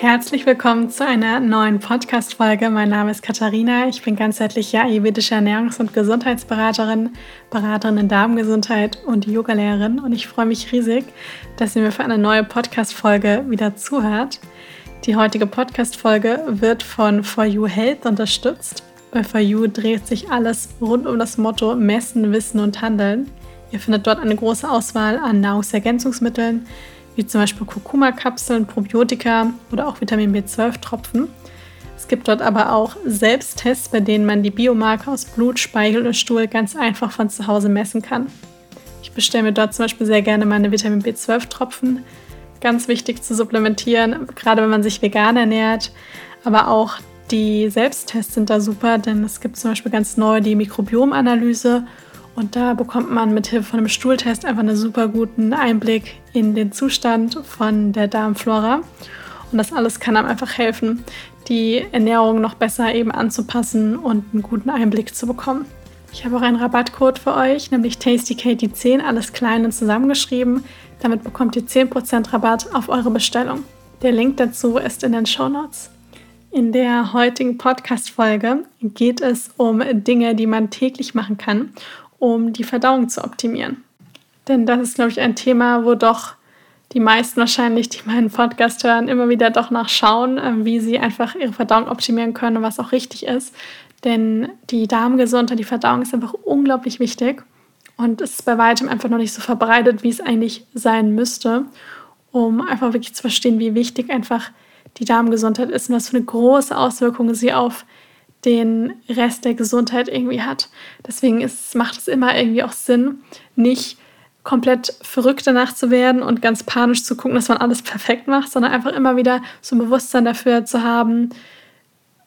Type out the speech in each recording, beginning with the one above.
Herzlich willkommen zu einer neuen Podcast-Folge. Mein Name ist Katharina. Ich bin ganzheitliche ayurvedische Ernährungs- und Gesundheitsberaterin, Beraterin in Darmgesundheit und Yogalehrerin. Und ich freue mich riesig, dass ihr mir für eine neue Podcast-Folge wieder zuhört. Die heutige Podcast-Folge wird von For You Health unterstützt. Bei For You dreht sich alles rund um das Motto Messen, Wissen und Handeln. Ihr findet dort eine große Auswahl an Nahrungsergänzungsmitteln, wie zum Beispiel Kurkuma-Kapseln, Probiotika oder auch Vitamin B12-Tropfen. Es gibt dort aber auch Selbsttests, bei denen man die Biomarker aus Blut, Speichel und Stuhl ganz einfach von zu Hause messen kann. Ich bestelle mir dort zum Beispiel sehr gerne meine Vitamin B12-Tropfen. Ganz wichtig zu supplementieren, gerade wenn man sich vegan ernährt. Aber auch die Selbsttests sind da super, denn es gibt zum Beispiel ganz neu die Mikrobiomanalyse und da bekommt man mit Hilfe von einem Stuhltest einfach einen super guten Einblick in den Zustand von der Darmflora. Und das alles kann einem einfach helfen, die Ernährung noch besser eben anzupassen und einen guten Einblick zu bekommen. Ich habe auch einen Rabattcode für euch, nämlich TastyKatie10, alles klein und zusammengeschrieben. Damit bekommt ihr 10% Rabatt auf eure Bestellung. Der Link dazu ist in den Show Notes. In der heutigen Podcast-Folge geht es um Dinge, die man täglich machen kann, um die Verdauung zu optimieren. Denn das ist, glaube ich, ein Thema, wo doch die meisten wahrscheinlich, die meinen Podcast hören, immer wieder doch nachschauen, ähm, wie sie einfach ihre Verdauung optimieren können, was auch richtig ist. Denn die Darmgesundheit, die Verdauung ist einfach unglaublich wichtig und ist bei weitem einfach noch nicht so verbreitet, wie es eigentlich sein müsste, um einfach wirklich zu verstehen, wie wichtig einfach die Darmgesundheit ist und was für eine große Auswirkung sie auf den Rest der Gesundheit irgendwie hat. Deswegen ist, macht es immer irgendwie auch Sinn, nicht komplett verrückt danach zu werden und ganz panisch zu gucken, dass man alles perfekt macht, sondern einfach immer wieder so ein Bewusstsein dafür zu haben,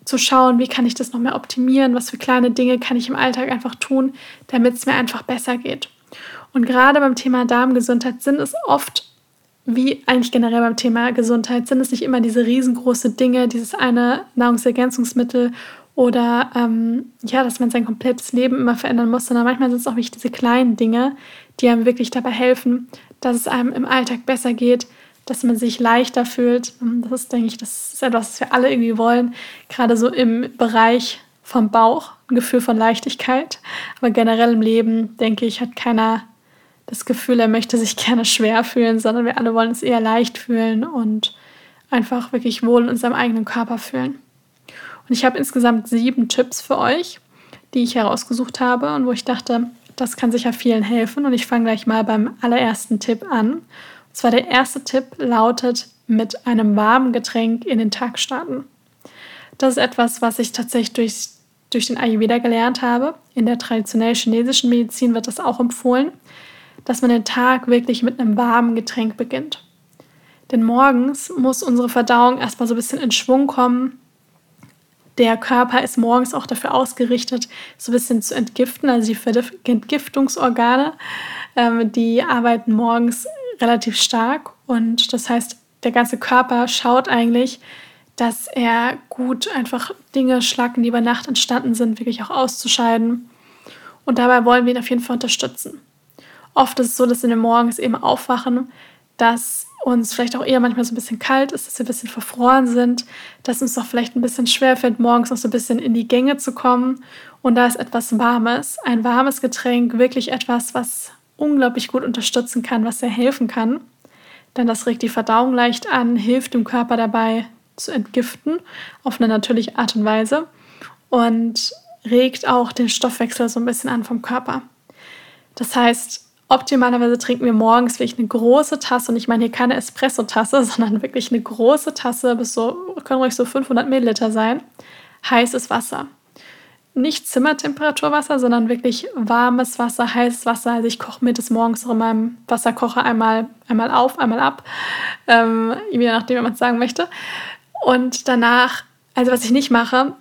zu schauen, wie kann ich das noch mehr optimieren, was für kleine Dinge kann ich im Alltag einfach tun, damit es mir einfach besser geht. Und gerade beim Thema Darmgesundheit sind es oft, wie eigentlich generell beim Thema Gesundheit, sind es nicht immer diese riesengroße Dinge, dieses eine Nahrungsergänzungsmittel oder ähm, ja, dass man sein komplettes Leben immer verändern muss, sondern manchmal sind es auch nicht diese kleinen Dinge, die einem wirklich dabei helfen, dass es einem im Alltag besser geht, dass man sich leichter fühlt. Das ist, denke ich, das ist etwas, was wir alle irgendwie wollen, gerade so im Bereich vom Bauch, ein Gefühl von Leichtigkeit. Aber generell im Leben, denke ich, hat keiner das Gefühl, er möchte sich gerne schwer fühlen, sondern wir alle wollen es eher leicht fühlen und einfach wirklich wohl in unserem eigenen Körper fühlen. Und ich habe insgesamt sieben Tipps für euch, die ich herausgesucht habe und wo ich dachte, das kann sicher vielen helfen. Und ich fange gleich mal beim allerersten Tipp an. Und zwar der erste Tipp lautet, mit einem warmen Getränk in den Tag starten. Das ist etwas, was ich tatsächlich durch, durch den Ayurveda gelernt habe. In der traditionellen chinesischen Medizin wird das auch empfohlen, dass man den Tag wirklich mit einem warmen Getränk beginnt. Denn morgens muss unsere Verdauung erstmal so ein bisschen in Schwung kommen, der Körper ist morgens auch dafür ausgerichtet, so ein bisschen zu entgiften. Also die Entgiftungsorgane, ähm, die arbeiten morgens relativ stark. Und das heißt, der ganze Körper schaut eigentlich, dass er gut einfach Dinge, Schlacken, die über Nacht entstanden sind, wirklich auch auszuscheiden. Und dabei wollen wir ihn auf jeden Fall unterstützen. Oft ist es so, dass wir morgens eben aufwachen, dass uns vielleicht auch eher manchmal so ein bisschen kalt ist, dass wir ein bisschen verfroren sind, dass uns doch vielleicht ein bisschen schwer fällt, morgens noch so ein bisschen in die Gänge zu kommen. Und da ist etwas Warmes, ein warmes Getränk, wirklich etwas, was unglaublich gut unterstützen kann, was sehr helfen kann. Denn das regt die Verdauung leicht an, hilft dem Körper dabei zu entgiften, auf eine natürliche Art und Weise. Und regt auch den Stoffwechsel so ein bisschen an vom Körper. Das heißt, Optimalerweise trinken wir morgens wirklich eine große Tasse und ich meine hier keine Espresso-Tasse, sondern wirklich eine große Tasse, bis so, können ruhig so 500 Milliliter sein, heißes Wasser. Nicht Zimmertemperaturwasser, sondern wirklich warmes Wasser, heißes Wasser. Also ich koche mir das morgens auch in meinem Wasserkocher einmal, einmal auf, einmal ab, ähm, je nachdem, wie man es sagen möchte. Und danach, also was ich nicht mache,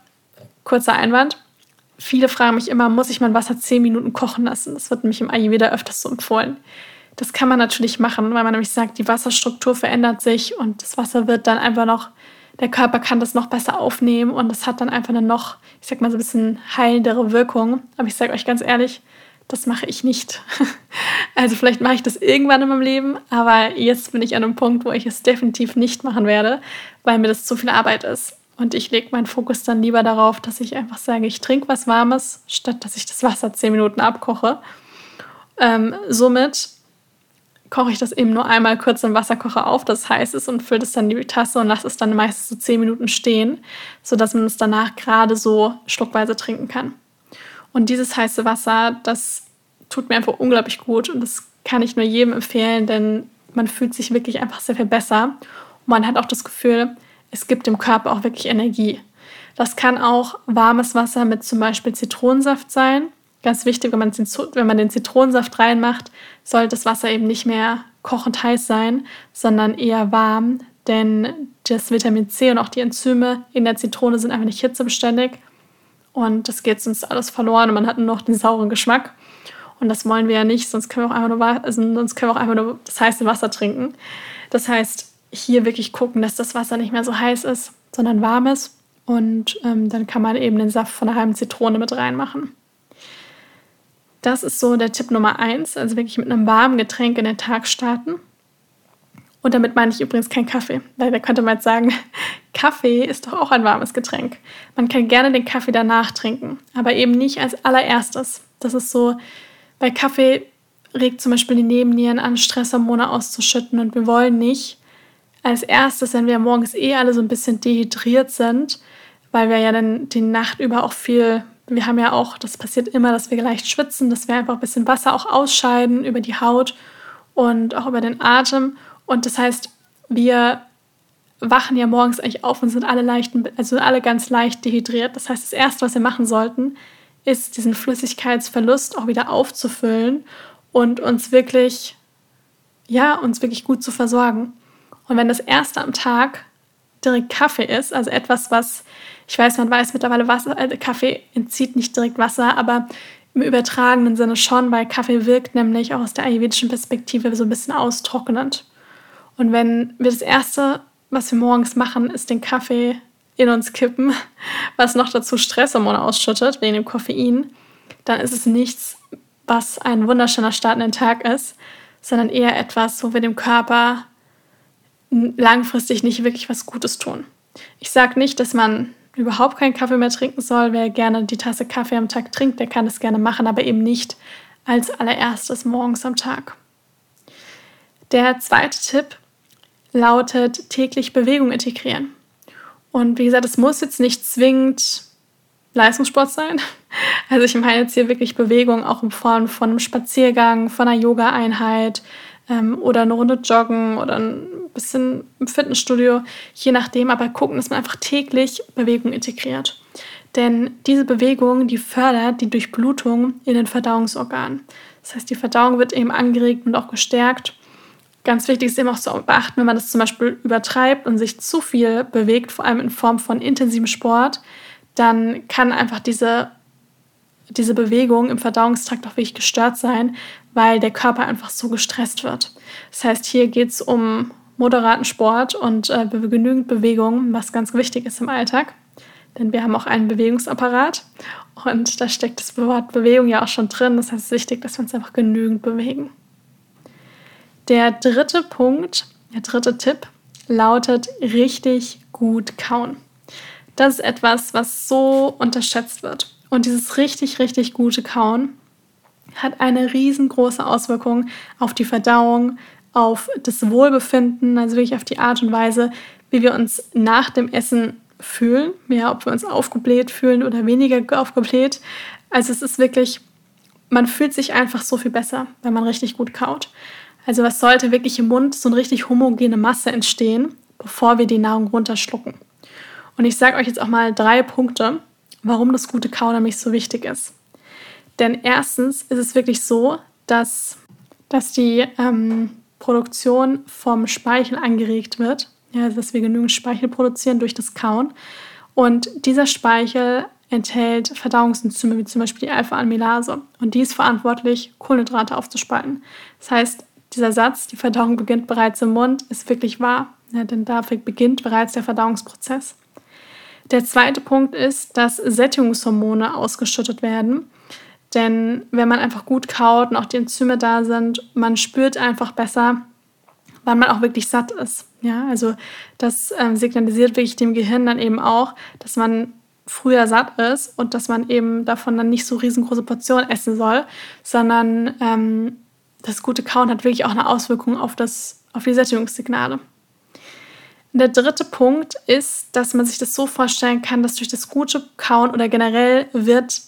kurzer Einwand, Viele fragen mich immer, muss ich mein Wasser 10 Minuten kochen lassen? Das wird nämlich im Ayurveda öfters so empfohlen. Das kann man natürlich machen, weil man nämlich sagt, die Wasserstruktur verändert sich und das Wasser wird dann einfach noch, der Körper kann das noch besser aufnehmen und es hat dann einfach eine noch, ich sag mal so ein bisschen heilendere Wirkung. Aber ich sage euch ganz ehrlich, das mache ich nicht. Also vielleicht mache ich das irgendwann in meinem Leben, aber jetzt bin ich an einem Punkt, wo ich es definitiv nicht machen werde, weil mir das zu viel Arbeit ist. Und ich lege meinen Fokus dann lieber darauf, dass ich einfach sage, ich trinke was Warmes, statt dass ich das Wasser zehn Minuten abkoche. Ähm, somit koche ich das eben nur einmal kurz im Wasserkocher auf, das heiß ist, und fülle es dann in die Tasse und lasse es dann meistens so zehn Minuten stehen, sodass man es danach gerade so schluckweise trinken kann. Und dieses heiße Wasser, das tut mir einfach unglaublich gut und das kann ich nur jedem empfehlen, denn man fühlt sich wirklich einfach sehr viel besser. Und man hat auch das Gefühl, es gibt dem Körper auch wirklich Energie. Das kann auch warmes Wasser mit zum Beispiel Zitronensaft sein. Ganz wichtig, wenn man, wenn man den Zitronensaft reinmacht, sollte das Wasser eben nicht mehr kochend heiß sein, sondern eher warm, denn das Vitamin C und auch die Enzyme in der Zitrone sind einfach nicht hitzebeständig und das geht sonst alles verloren und man hat nur noch den sauren Geschmack. Und das wollen wir ja nicht, sonst können wir auch einfach nur, also sonst können wir auch einfach nur das heiße Wasser trinken. Das heißt, hier wirklich gucken, dass das Wasser nicht mehr so heiß ist, sondern warm ist. Und ähm, dann kann man eben den Saft von einer halben Zitrone mit reinmachen. Das ist so der Tipp Nummer eins, also wirklich mit einem warmen Getränk in den Tag starten. Und damit meine ich übrigens kein Kaffee, weil da könnte man jetzt sagen, Kaffee ist doch auch ein warmes Getränk. Man kann gerne den Kaffee danach trinken, aber eben nicht als allererstes. Das ist so, bei Kaffee regt zum Beispiel die Nebennieren an, Stresshormone auszuschütten und wir wollen nicht als erstes, wenn wir morgens eh alle so ein bisschen dehydriert sind, weil wir ja dann die Nacht über auch viel, wir haben ja auch, das passiert immer, dass wir leicht schwitzen, dass wir einfach ein bisschen Wasser auch ausscheiden über die Haut und auch über den Atem. Und das heißt, wir wachen ja morgens eigentlich auf und sind alle leicht, also alle ganz leicht dehydriert. Das heißt, das erste, was wir machen sollten, ist diesen Flüssigkeitsverlust auch wieder aufzufüllen und uns wirklich, ja, uns wirklich gut zu versorgen. Und wenn das erste am Tag direkt Kaffee ist, also etwas, was, ich weiß, man weiß mittlerweile, Wasser, äh, Kaffee entzieht nicht direkt Wasser, aber im übertragenen Sinne schon, weil Kaffee wirkt nämlich auch aus der ayurvedischen Perspektive so ein bisschen austrocknend. Und wenn wir das erste, was wir morgens machen, ist den Kaffee in uns kippen, was noch dazu Stresshormone ausschüttet wegen dem Koffein, dann ist es nichts, was ein wunderschöner Start in den Tag ist, sondern eher etwas, wo wir dem Körper langfristig nicht wirklich was Gutes tun. Ich sage nicht, dass man überhaupt keinen Kaffee mehr trinken soll. Wer gerne die Tasse Kaffee am Tag trinkt, der kann das gerne machen, aber eben nicht als allererstes morgens am Tag. Der zweite Tipp lautet täglich Bewegung integrieren. Und wie gesagt, es muss jetzt nicht zwingend Leistungssport sein. Also ich meine jetzt hier wirklich Bewegung auch in Form von einem Spaziergang, von einer Yoga-Einheit ähm, oder eine Runde joggen oder ein bisschen im Fitnessstudio, je nachdem, aber gucken, dass man einfach täglich Bewegung integriert. Denn diese Bewegung, die fördert die Durchblutung in den Verdauungsorganen. Das heißt, die Verdauung wird eben angeregt und auch gestärkt. Ganz wichtig ist eben auch zu beachten, wenn man das zum Beispiel übertreibt und sich zu viel bewegt, vor allem in Form von intensivem Sport, dann kann einfach diese, diese Bewegung im Verdauungstrakt auch wirklich gestört sein, weil der Körper einfach so gestresst wird. Das heißt, hier geht es um moderaten Sport und äh, genügend Bewegung, was ganz wichtig ist im Alltag. Denn wir haben auch einen Bewegungsapparat und da steckt das Wort Bewegung ja auch schon drin. Das heißt, es ist wichtig, dass wir uns einfach genügend bewegen. Der dritte Punkt, der dritte Tipp lautet richtig gut kauen. Das ist etwas, was so unterschätzt wird. Und dieses richtig, richtig gute Kauen hat eine riesengroße Auswirkung auf die Verdauung, auf das Wohlbefinden, also wirklich auf die Art und Weise, wie wir uns nach dem Essen fühlen, ja, ob wir uns aufgebläht fühlen oder weniger aufgebläht. Also es ist wirklich, man fühlt sich einfach so viel besser, wenn man richtig gut kaut. Also was sollte wirklich im Mund so eine richtig homogene Masse entstehen, bevor wir die Nahrung runterschlucken. Und ich sage euch jetzt auch mal drei Punkte, warum das gute Kauen nämlich so wichtig ist. Denn erstens ist es wirklich so, dass, dass die ähm, Produktion vom Speichel angeregt wird, ja, also dass wir genügend Speichel produzieren durch das Kauen. Und dieser Speichel enthält Verdauungsenzyme wie zum Beispiel die Alpha-Amylase. Und die ist verantwortlich, Kohlenhydrate aufzuspalten. Das heißt, dieser Satz, die Verdauung beginnt bereits im Mund, ist wirklich wahr, ja, denn dafür beginnt bereits der Verdauungsprozess. Der zweite Punkt ist, dass Sättigungshormone ausgeschüttet werden. Denn wenn man einfach gut kaut und auch die Enzyme da sind, man spürt einfach besser, wann man auch wirklich satt ist. Ja, also das ähm, signalisiert wirklich dem Gehirn dann eben auch, dass man früher satt ist und dass man eben davon dann nicht so riesengroße Portionen essen soll, sondern ähm, das gute Kauen hat wirklich auch eine Auswirkung auf, das, auf die Sättigungssignale. Der dritte Punkt ist, dass man sich das so vorstellen kann, dass durch das gute Kauen oder generell wird,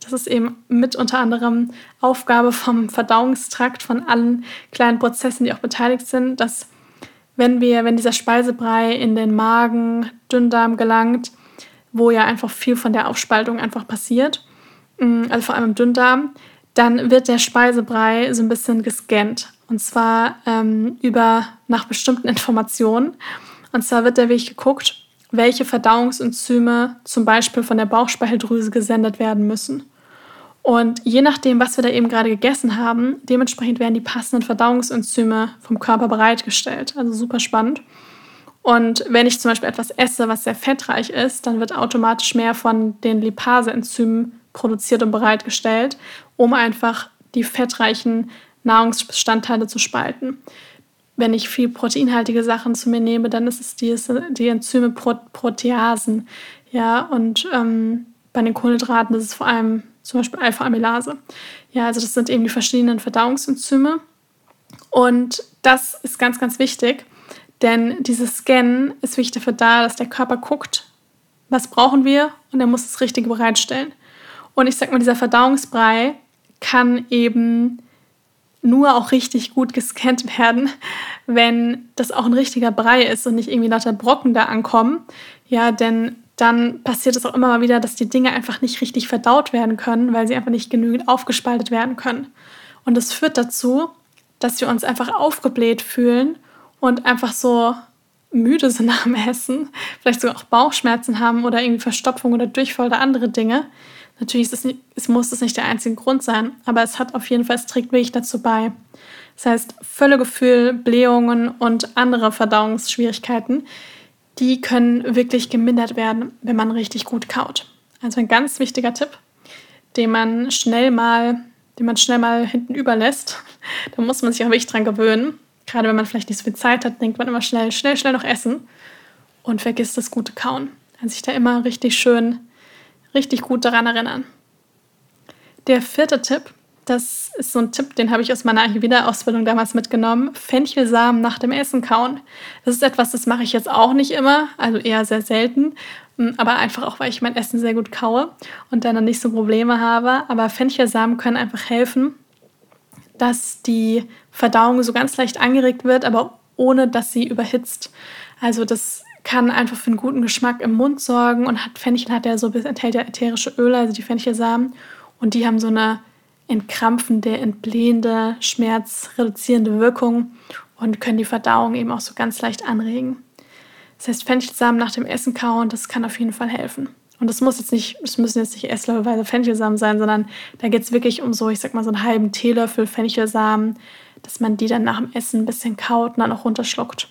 das ist eben mit unter anderem Aufgabe vom Verdauungstrakt, von allen kleinen Prozessen, die auch beteiligt sind, dass wenn wir, wenn dieser Speisebrei in den Magen, Dünndarm gelangt, wo ja einfach viel von der Aufspaltung einfach passiert, mm, also vor allem im Dünndarm, dann wird der Speisebrei so ein bisschen gescannt. Und zwar ähm, über nach bestimmten Informationen. Und zwar wird Weg geguckt, welche Verdauungsenzyme zum Beispiel von der Bauchspeicheldrüse gesendet werden müssen. Und je nachdem, was wir da eben gerade gegessen haben, dementsprechend werden die passenden Verdauungsenzyme vom Körper bereitgestellt. Also super spannend. Und wenn ich zum Beispiel etwas esse, was sehr fettreich ist, dann wird automatisch mehr von den Lipase-Enzymen produziert und bereitgestellt, um einfach die fettreichen Nahrungsbestandteile zu spalten. Wenn ich viel proteinhaltige Sachen zu mir nehme, dann ist es die, die Enzyme Pro Proteasen. Ja, und ähm, bei den Kohlenhydraten ist es vor allem zum Beispiel Alpha-Amylase. Ja, also das sind eben die verschiedenen Verdauungsenzyme. Und das ist ganz, ganz wichtig, denn dieses Scannen ist wichtig dafür da, dass der Körper guckt, was brauchen wir und er muss das Richtige bereitstellen. Und ich sag mal, dieser Verdauungsbrei kann eben nur auch richtig gut gescannt werden, wenn das auch ein richtiger Brei ist und nicht irgendwie lauter Brocken da ankommen. Ja, denn dann passiert es auch immer mal wieder, dass die Dinge einfach nicht richtig verdaut werden können, weil sie einfach nicht genügend aufgespaltet werden können. Und das führt dazu, dass wir uns einfach aufgebläht fühlen und einfach so müde sind dem Essen, vielleicht sogar auch Bauchschmerzen haben oder irgendwie Verstopfung oder Durchfall oder andere Dinge. Natürlich ist es, nicht, es muss das nicht der einzige Grund sein, aber es hat auf jeden Fall, es wirklich dazu bei. Das heißt, Völlegefühl, Blähungen und andere Verdauungsschwierigkeiten, die können wirklich gemindert werden, wenn man richtig gut kaut. Also ein ganz wichtiger Tipp, den man schnell mal, den man schnell mal hinten überlässt. Da muss man sich auch wirklich dran gewöhnen. Gerade wenn man vielleicht nicht so viel Zeit hat, denkt man immer schnell, schnell, schnell noch essen und vergisst das gute Kauen. Also sich da immer richtig schön richtig gut daran erinnern. Der vierte Tipp, das ist so ein Tipp, den habe ich aus meiner Ayurveda-Ausbildung damals mitgenommen. Fenchelsamen nach dem Essen kauen. Das ist etwas, das mache ich jetzt auch nicht immer, also eher sehr selten. Mm, aber einfach auch, weil ich mein Essen sehr gut kaue und dann nicht so Probleme habe. Aber Fenchelsamen können einfach helfen, dass die Verdauung so ganz leicht angeregt wird, aber ohne dass sie überhitzt. Also das kann einfach für einen guten Geschmack im Mund sorgen und hat Fenchel hat ja so enthält ja ätherische Öle, also die Fenchelsamen und die haben so eine entkrampfende, entblähende, schmerzreduzierende Wirkung und können die Verdauung eben auch so ganz leicht anregen. Das heißt, Fenchelsamen nach dem Essen kauen, das kann auf jeden Fall helfen. Und das muss jetzt nicht, es müssen jetzt nicht Esslöffelweise Fenchelsamen sein, sondern da geht es wirklich um so, ich sag mal, so einen halben Teelöffel Fenchelsamen, dass man die dann nach dem Essen ein bisschen kaut und dann auch runterschluckt.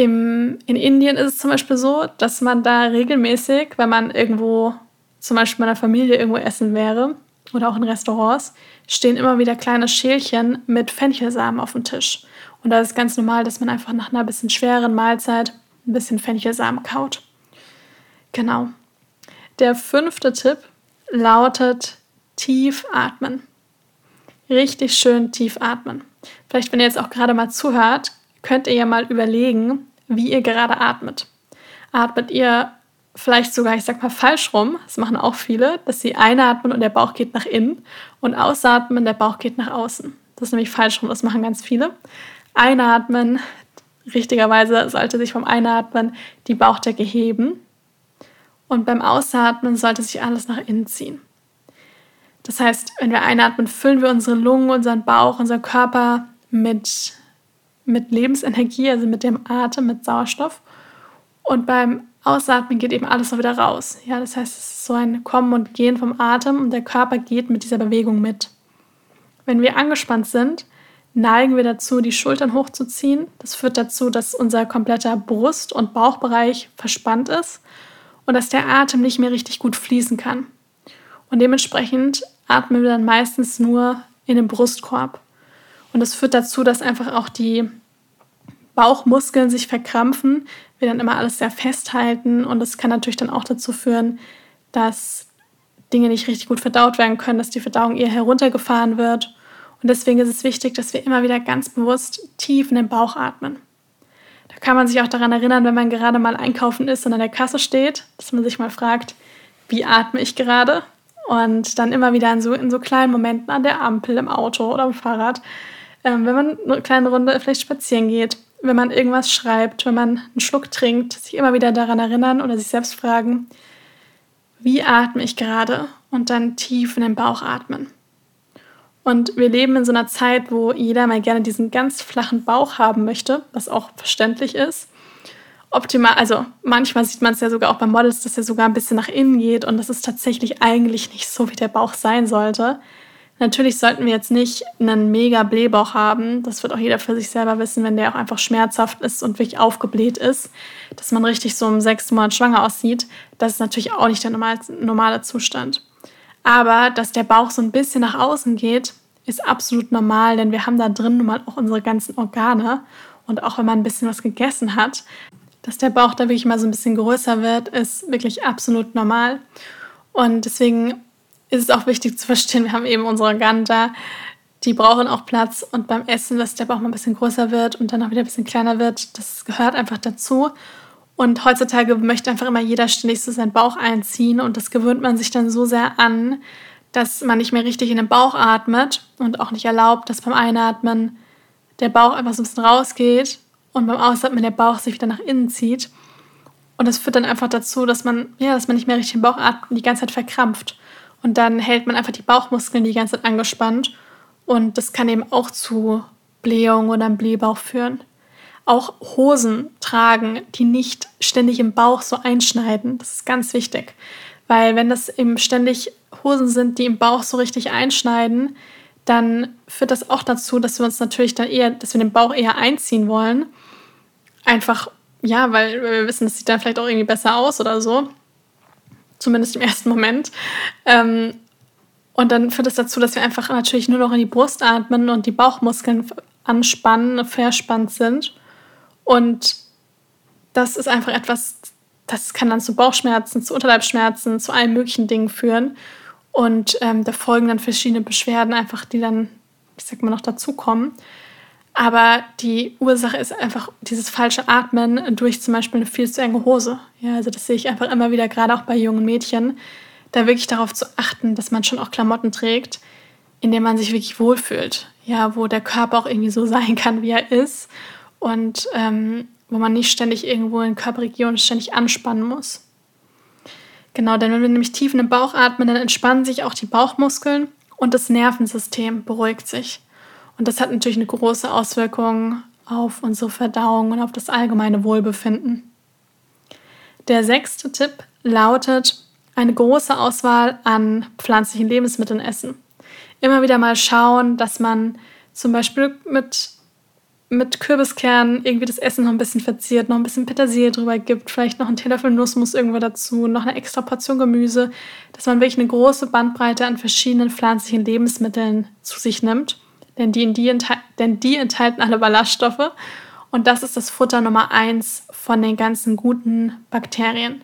Im, in Indien ist es zum Beispiel so, dass man da regelmäßig, wenn man irgendwo, zum Beispiel meiner Familie irgendwo essen wäre oder auch in Restaurants, stehen immer wieder kleine Schälchen mit Fenchelsamen auf dem Tisch. Und da ist ganz normal, dass man einfach nach einer bisschen schweren Mahlzeit ein bisschen Fenchelsamen kaut. Genau. Der fünfte Tipp lautet tief atmen. Richtig schön tief atmen. Vielleicht, wenn ihr jetzt auch gerade mal zuhört, könnt ihr ja mal überlegen, wie ihr gerade atmet. Atmet ihr vielleicht sogar, ich sag mal, falsch rum, das machen auch viele, dass sie einatmen und der Bauch geht nach innen und ausatmen, der Bauch geht nach außen. Das ist nämlich falsch rum, das machen ganz viele. Einatmen, richtigerweise sollte sich vom Einatmen die Bauchdecke heben und beim Ausatmen sollte sich alles nach innen ziehen. Das heißt, wenn wir einatmen, füllen wir unsere Lungen, unseren Bauch, unseren Körper mit mit Lebensenergie, also mit dem Atem, mit Sauerstoff. Und beim Ausatmen geht eben alles noch wieder raus. Ja, das heißt, es ist so ein Kommen und Gehen vom Atem und der Körper geht mit dieser Bewegung mit. Wenn wir angespannt sind, neigen wir dazu, die Schultern hochzuziehen. Das führt dazu, dass unser kompletter Brust- und Bauchbereich verspannt ist und dass der Atem nicht mehr richtig gut fließen kann. Und dementsprechend atmen wir dann meistens nur in den Brustkorb. Und das führt dazu, dass einfach auch die Bauchmuskeln sich verkrampfen, wir dann immer alles sehr festhalten und das kann natürlich dann auch dazu führen, dass Dinge nicht richtig gut verdaut werden können, dass die Verdauung eher heruntergefahren wird. Und deswegen ist es wichtig, dass wir immer wieder ganz bewusst tief in den Bauch atmen. Da kann man sich auch daran erinnern, wenn man gerade mal einkaufen ist und an der Kasse steht, dass man sich mal fragt, wie atme ich gerade? Und dann immer wieder in so, in so kleinen Momenten an der Ampel, im Auto oder am Fahrrad, ähm, wenn man eine kleine Runde vielleicht spazieren geht, wenn man irgendwas schreibt, wenn man einen Schluck trinkt, sich immer wieder daran erinnern oder sich selbst fragen, wie atme ich gerade und dann tief in den Bauch atmen. Und wir leben in so einer Zeit, wo jeder mal gerne diesen ganz flachen Bauch haben möchte, was auch verständlich ist. Optimal, also manchmal sieht man es ja sogar auch bei Models, dass er sogar ein bisschen nach innen geht und das ist tatsächlich eigentlich nicht so, wie der Bauch sein sollte. Natürlich sollten wir jetzt nicht einen mega Blähbauch haben. Das wird auch jeder für sich selber wissen, wenn der auch einfach schmerzhaft ist und wirklich aufgebläht ist, dass man richtig so im sechsten Monat schwanger aussieht. Das ist natürlich auch nicht der normale, Zustand. Aber dass der Bauch so ein bisschen nach außen geht, ist absolut normal, denn wir haben da drin nun mal auch unsere ganzen Organe. Und auch wenn man ein bisschen was gegessen hat, dass der Bauch da wirklich mal so ein bisschen größer wird, ist wirklich absolut normal. Und deswegen ist es auch wichtig zu verstehen, wir haben eben unsere Organe da, die brauchen auch Platz und beim Essen, dass der Bauch mal ein bisschen größer wird und dann auch wieder ein bisschen kleiner wird, das gehört einfach dazu. Und heutzutage möchte einfach immer jeder ständig so seinen Bauch einziehen und das gewöhnt man sich dann so sehr an, dass man nicht mehr richtig in den Bauch atmet und auch nicht erlaubt, dass beim Einatmen der Bauch einfach so ein bisschen rausgeht und beim Ausatmen der Bauch sich wieder nach innen zieht. Und das führt dann einfach dazu, dass man, ja, dass man nicht mehr richtig den Bauch atmet und die ganze Zeit verkrampft. Und dann hält man einfach die Bauchmuskeln die ganze Zeit angespannt. Und das kann eben auch zu Blähung oder einem Blähbauch führen. Auch Hosen tragen, die nicht ständig im Bauch so einschneiden. Das ist ganz wichtig. Weil wenn das eben ständig Hosen sind, die im Bauch so richtig einschneiden, dann führt das auch dazu, dass wir uns natürlich dann eher, dass wir den Bauch eher einziehen wollen. Einfach, ja, weil wir wissen, das sieht dann vielleicht auch irgendwie besser aus oder so zumindest im ersten Moment. Ähm, und dann führt es das dazu, dass wir einfach natürlich nur noch in die Brust atmen und die Bauchmuskeln anspannen, verspannt sind. Und das ist einfach etwas, das kann dann zu Bauchschmerzen, zu Unterleibsschmerzen, zu allen möglichen Dingen führen. Und ähm, da folgen dann verschiedene Beschwerden, einfach die dann, ich sag mal, noch dazukommen. Aber die Ursache ist einfach dieses falsche Atmen durch zum Beispiel eine viel zu enge Hose. Ja, also das sehe ich einfach immer wieder, gerade auch bei jungen Mädchen, da wirklich darauf zu achten, dass man schon auch Klamotten trägt, in denen man sich wirklich wohlfühlt. Ja, wo der Körper auch irgendwie so sein kann, wie er ist. Und ähm, wo man nicht ständig irgendwo in Körperregionen ständig anspannen muss. Genau, denn wenn wir nämlich tief in den Bauch atmen, dann entspannen sich auch die Bauchmuskeln und das Nervensystem beruhigt sich. Und das hat natürlich eine große Auswirkung auf unsere Verdauung und auf das allgemeine Wohlbefinden. Der sechste Tipp lautet, eine große Auswahl an pflanzlichen Lebensmitteln essen. Immer wieder mal schauen, dass man zum Beispiel mit, mit Kürbiskernen irgendwie das Essen noch ein bisschen verziert, noch ein bisschen Petersilie drüber gibt, vielleicht noch einen Teelöffel Nussmus irgendwo dazu, noch eine extra Portion Gemüse, dass man wirklich eine große Bandbreite an verschiedenen pflanzlichen Lebensmitteln zu sich nimmt denn die, die, denn die enthalten alle Ballaststoffe und das ist das Futter Nummer eins von den ganzen guten Bakterien.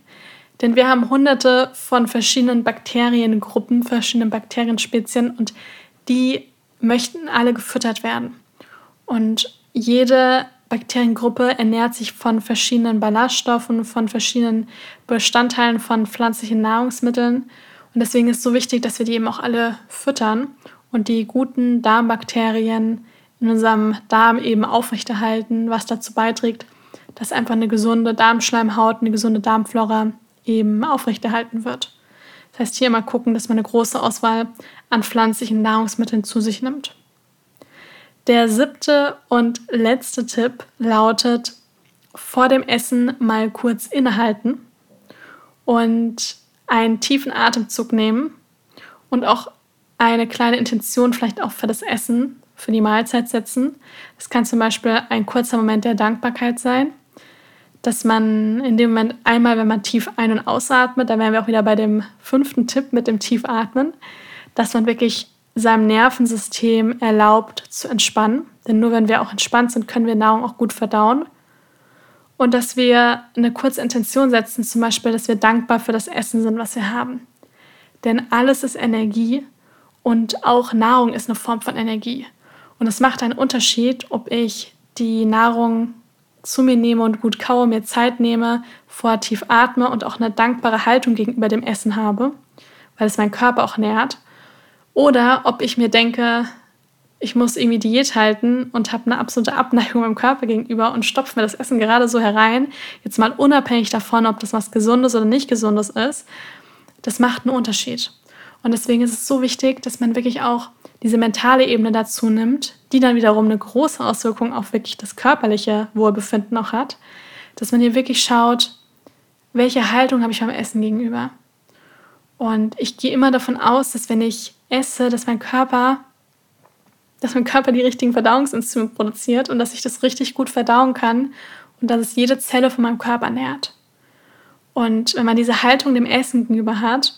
Denn wir haben hunderte von verschiedenen Bakteriengruppen, verschiedenen Bakterienspezien und die möchten alle gefüttert werden. Und jede Bakteriengruppe ernährt sich von verschiedenen Ballaststoffen, von verschiedenen Bestandteilen von pflanzlichen Nahrungsmitteln. Und deswegen ist es so wichtig, dass wir die eben auch alle füttern und die guten Darmbakterien in unserem Darm eben aufrechterhalten, was dazu beiträgt, dass einfach eine gesunde Darmschleimhaut, eine gesunde Darmflora eben aufrechterhalten wird. Das heißt, hier mal gucken, dass man eine große Auswahl an pflanzlichen Nahrungsmitteln zu sich nimmt. Der siebte und letzte Tipp lautet, vor dem Essen mal kurz innehalten und einen tiefen Atemzug nehmen und auch eine kleine Intention vielleicht auch für das Essen, für die Mahlzeit setzen. Das kann zum Beispiel ein kurzer Moment der Dankbarkeit sein. dass man in dem Moment einmal, wenn man tief ein- und ausatmet, da wären wir auch wieder bei dem fünften Tipp mit dem Tiefatmen, dass man wirklich seinem Nervensystem erlaubt zu entspannen. Denn nur wenn wir auch entspannt sind, können wir Nahrung auch gut verdauen. Und dass wir eine kurze Intention setzen, zum Beispiel, dass wir dankbar für das Essen sind, was wir haben. Denn alles ist Energie und auch Nahrung ist eine Form von Energie. Und es macht einen Unterschied, ob ich die Nahrung zu mir nehme und gut kaue, mir Zeit nehme, vorher tief atme und auch eine dankbare Haltung gegenüber dem Essen habe, weil es meinen Körper auch nährt. Oder ob ich mir denke, ich muss irgendwie Diät halten und habe eine absolute Abneigung meinem Körper gegenüber und stopfe mir das Essen gerade so herein. Jetzt mal unabhängig davon, ob das was Gesundes oder nicht Gesundes ist. Das macht einen Unterschied. Und deswegen ist es so wichtig, dass man wirklich auch diese mentale Ebene dazu nimmt, die dann wiederum eine große Auswirkung auf wirklich das körperliche Wohlbefinden auch hat. Dass man hier wirklich schaut, welche Haltung habe ich beim Essen gegenüber. Und ich gehe immer davon aus, dass wenn ich esse, dass mein Körper, dass mein Körper die richtigen Verdauungsenzyme produziert und dass ich das richtig gut verdauen kann und dass es jede Zelle von meinem Körper nährt. Und wenn man diese Haltung dem Essen gegenüber hat,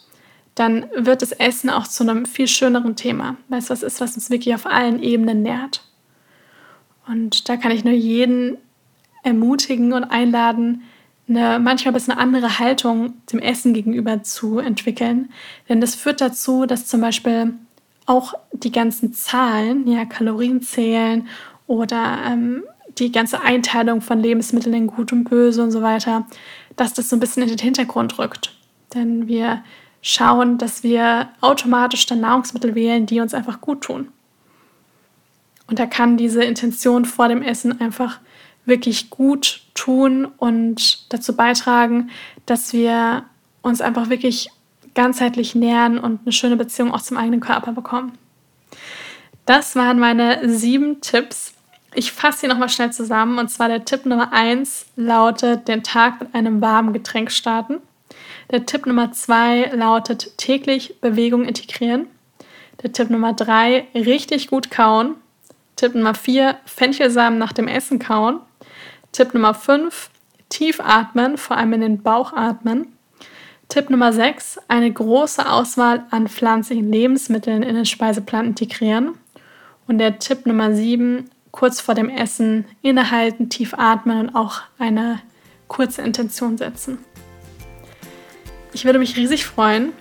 dann wird das Essen auch zu einem viel schöneren Thema, weil es was ist, was uns wirklich auf allen Ebenen nährt. Und da kann ich nur jeden ermutigen und einladen, eine manchmal ein bisschen andere Haltung dem Essen gegenüber zu entwickeln. Denn das führt dazu, dass zum Beispiel auch die ganzen Zahlen, ja, Kalorien zählen oder ähm, die ganze Einteilung von Lebensmitteln in gut und böse und so weiter, dass das so ein bisschen in den Hintergrund rückt. Denn wir schauen, dass wir automatisch dann Nahrungsmittel wählen, die uns einfach gut tun. Und da kann diese Intention vor dem Essen einfach wirklich gut tun und dazu beitragen, dass wir uns einfach wirklich ganzheitlich nähern und eine schöne Beziehung auch zum eigenen Körper bekommen. Das waren meine sieben Tipps. Ich fasse sie nochmal schnell zusammen. Und zwar der Tipp Nummer eins lautet, den Tag mit einem warmen Getränk starten. Der Tipp Nummer zwei lautet, täglich Bewegung integrieren. Der Tipp Nummer drei, richtig gut kauen. Tipp Nummer vier, Fenchelsamen nach dem Essen kauen. Tipp Nummer 5, tief atmen, vor allem in den Bauch atmen. Tipp Nummer 6, eine große Auswahl an pflanzlichen Lebensmitteln in den Speiseplan integrieren. Und der Tipp Nummer 7, kurz vor dem Essen innehalten, tief atmen und auch eine kurze Intention setzen. Ich würde mich riesig freuen,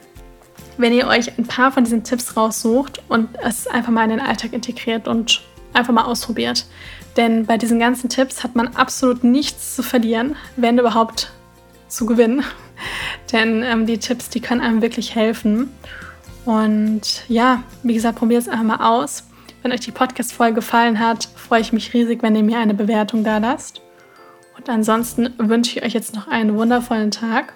wenn ihr euch ein paar von diesen Tipps raussucht und es einfach mal in den Alltag integriert und einfach mal ausprobiert. Denn bei diesen ganzen Tipps hat man absolut nichts zu verlieren, wenn überhaupt zu gewinnen. Denn ähm, die Tipps, die können einem wirklich helfen. Und ja, wie gesagt, probiert es einfach mal aus. Wenn euch die Podcast-Folge gefallen hat, freue ich mich riesig, wenn ihr mir eine Bewertung da lasst. Und ansonsten wünsche ich euch jetzt noch einen wundervollen Tag